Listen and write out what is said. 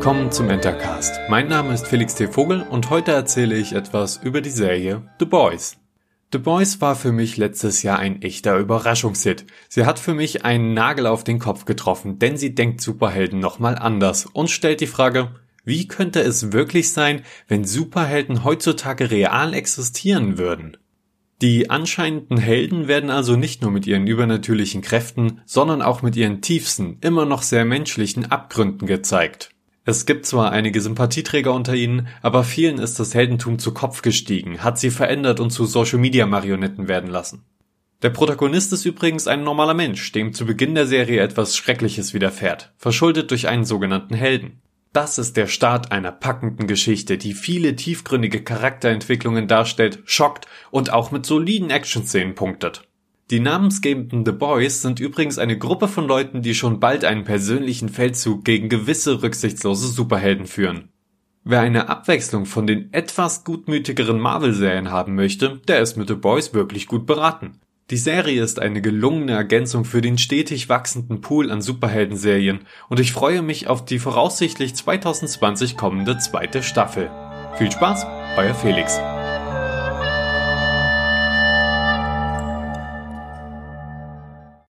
willkommen zum Entercast. Mein Name ist Felix T. Vogel und heute erzähle ich etwas über die Serie The Boys. The Boys war für mich letztes Jahr ein echter Überraschungshit. Sie hat für mich einen Nagel auf den Kopf getroffen, denn sie denkt Superhelden nochmal anders und stellt die Frage, wie könnte es wirklich sein, wenn Superhelden heutzutage real existieren würden? Die anscheinenden Helden werden also nicht nur mit ihren übernatürlichen Kräften, sondern auch mit ihren tiefsten, immer noch sehr menschlichen Abgründen gezeigt. Es gibt zwar einige Sympathieträger unter ihnen, aber vielen ist das Heldentum zu Kopf gestiegen, hat sie verändert und zu Social-Media-Marionetten werden lassen. Der Protagonist ist übrigens ein normaler Mensch, dem zu Beginn der Serie etwas Schreckliches widerfährt, verschuldet durch einen sogenannten Helden. Das ist der Start einer packenden Geschichte, die viele tiefgründige Charakterentwicklungen darstellt, schockt und auch mit soliden Actionszenen punktet. Die namensgebenden The Boys sind übrigens eine Gruppe von Leuten, die schon bald einen persönlichen Feldzug gegen gewisse rücksichtslose Superhelden führen. Wer eine Abwechslung von den etwas gutmütigeren Marvel-Serien haben möchte, der ist mit The Boys wirklich gut beraten. Die Serie ist eine gelungene Ergänzung für den stetig wachsenden Pool an Superhelden-Serien und ich freue mich auf die voraussichtlich 2020 kommende zweite Staffel. Viel Spaß, euer Felix.